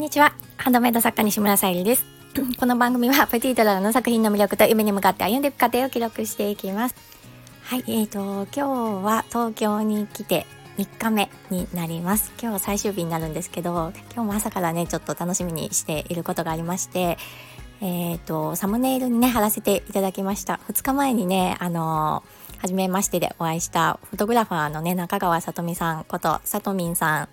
にちは。ハンドメイド作家西村さゆりです。この番組はプティトラの作品の魅力と夢に向かって歩んでいく過程を記録していきます。はい、えーと、今日は東京に来て3日目になります。今日最終日になるんですけど、今日も朝からね、ちょっと楽しみにしていることがありまして、えーと、サムネイルにね、貼らせていただきました。2日前にね、あのー、初めましてでお会いしたフォトグラファーのね、中川さとみさんことさとみんさん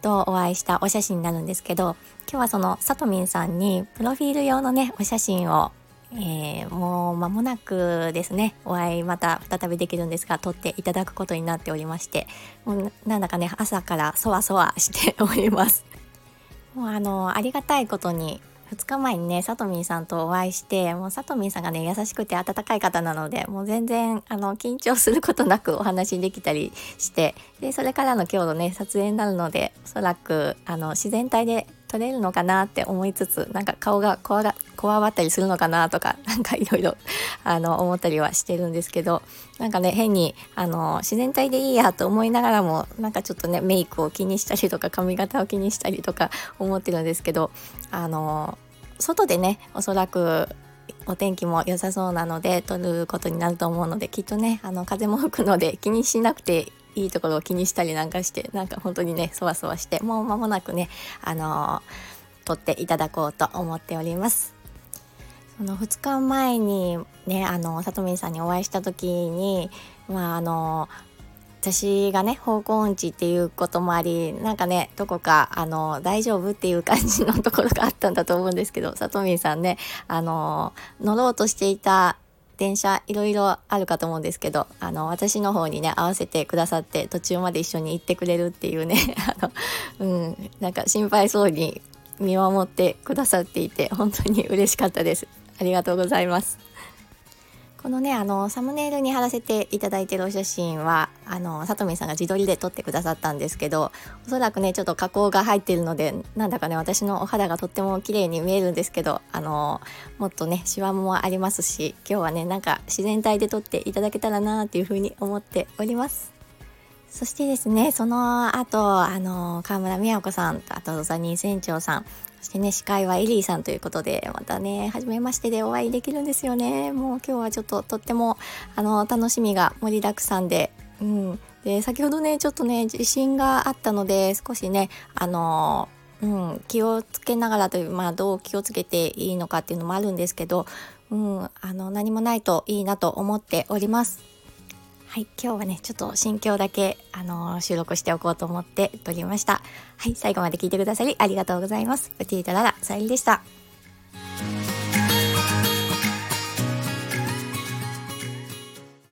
とお会いしたお写真になるんですけど今日はそのさとみんさんにプロフィール用のねお写真を、えー、もう間もなくですねお会いまた再びできるんですが撮っていただくことになっておりましてもうなんだかね朝からそわそわしております。もうあのありがたいことに2日前にね、さとみんさんとお会いして、もうさとみんさんがね、優しくて温かい方なので、もう全然、あの、緊張することなくお話できたりして、で、それからの今日のね、撮影になるので、おそらく、あの、自然体で撮れるのかなって思いつつなんか顔がこわがこわったりするのかなとか なんかいろいろ思ったりはしてるんですけどなんかね変にあの自然体でいいやと思いながらもなんかちょっとねメイクを気にしたりとか髪型を気にしたりとか思ってるんですけどあの外でねおそらくお天気も良さそうなので撮ることになると思うのできっとねあの風も吹くので気にしなくていいところを気にしたりなんかしてなんか本当にねそわそわしてもう間もなくねあのー、撮っていただこうと思っております。その2日前にねあのさとみんさんにお会いした時にまああの私がね方向音痴っていうこともありなんかねどこかあの大丈夫っていう感じのところがあったんだと思うんですけどさとみんさんねあの乗ろうとしていた電車いろいろあるかと思うんですけどあの私の方にね合わせてくださって途中まで一緒に行ってくれるっていうね あの、うん、なんか心配そうに見守ってくださっていて本当に嬉しかったです。ありがとうございます。このねあのサムネイルに貼らせていただいてるお写真はあのさとみさんが自撮りで撮ってくださったんですけどおそらくねちょっと加工が入ってるのでなんだかね私のお肌がとっても綺麗に見えるんですけどあのもっとねシワもありますし今日はねなんか自然体で撮っていただけたらなっていうふうに思っております。そしてですねその後あの川村美和子さんとあとザニー船長さんそしてね、司会はエリーさんということで、またね、初めましてでお会いできるんですよね。もう今日はちょっととっても、あの、楽しみが盛りだくさんで、うん。で、先ほどね、ちょっとね、地震があったので、少しね、あのうん、気をつけながらという、まあ、どう気をつけていいのかっていうのもあるんですけど、うん、あの、何もないといいなと思っております。はい、今日はね、ちょっと心境だけ、あのー、収録しておこうと思って撮りました。はい、最後まで聞いてくださりありがとうございます。プティータララ、さゆりでした。